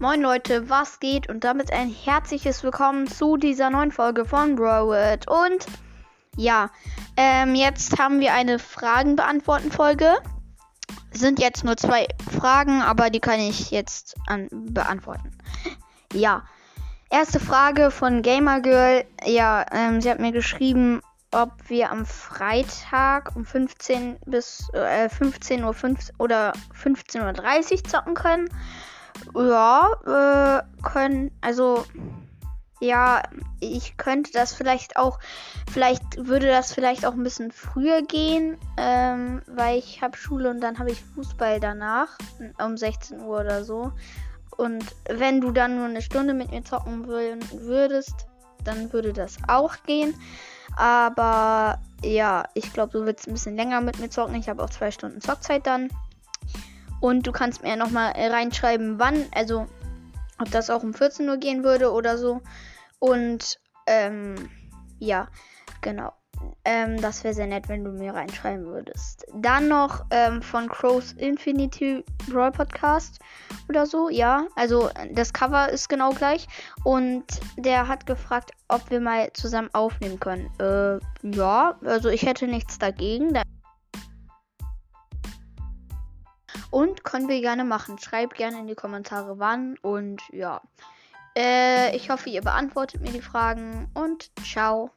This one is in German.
Moin Leute, was geht? Und damit ein herzliches Willkommen zu dieser neuen Folge von Broward. Und ja, ähm, jetzt haben wir eine Fragen beantworten Folge. Sind jetzt nur zwei Fragen, aber die kann ich jetzt an beantworten. Ja, erste Frage von Gamer Girl. Ja, ähm, sie hat mir geschrieben, ob wir am Freitag um 15 bis äh, 15 Uhr 5 oder 15.30 Uhr zocken können. Ja, äh, können, also ja, ich könnte das vielleicht auch, vielleicht würde das vielleicht auch ein bisschen früher gehen, ähm, weil ich habe Schule und dann habe ich Fußball danach um 16 Uhr oder so. Und wenn du dann nur eine Stunde mit mir zocken würdest, dann würde das auch gehen. Aber ja, ich glaube, du willst ein bisschen länger mit mir zocken. Ich habe auch zwei Stunden Zockzeit dann. Und du kannst mir nochmal reinschreiben, wann, also ob das auch um 14 Uhr gehen würde oder so. Und ähm, ja, genau. Ähm, das wäre sehr nett, wenn du mir reinschreiben würdest. Dann noch ähm, von Crow's Infinity Brawl Podcast oder so. Ja, also das Cover ist genau gleich. Und der hat gefragt, ob wir mal zusammen aufnehmen können. Äh, ja, also ich hätte nichts dagegen. Und können wir gerne machen. Schreibt gerne in die Kommentare wann. Und ja. Äh, ich hoffe, ihr beantwortet mir die Fragen. Und ciao.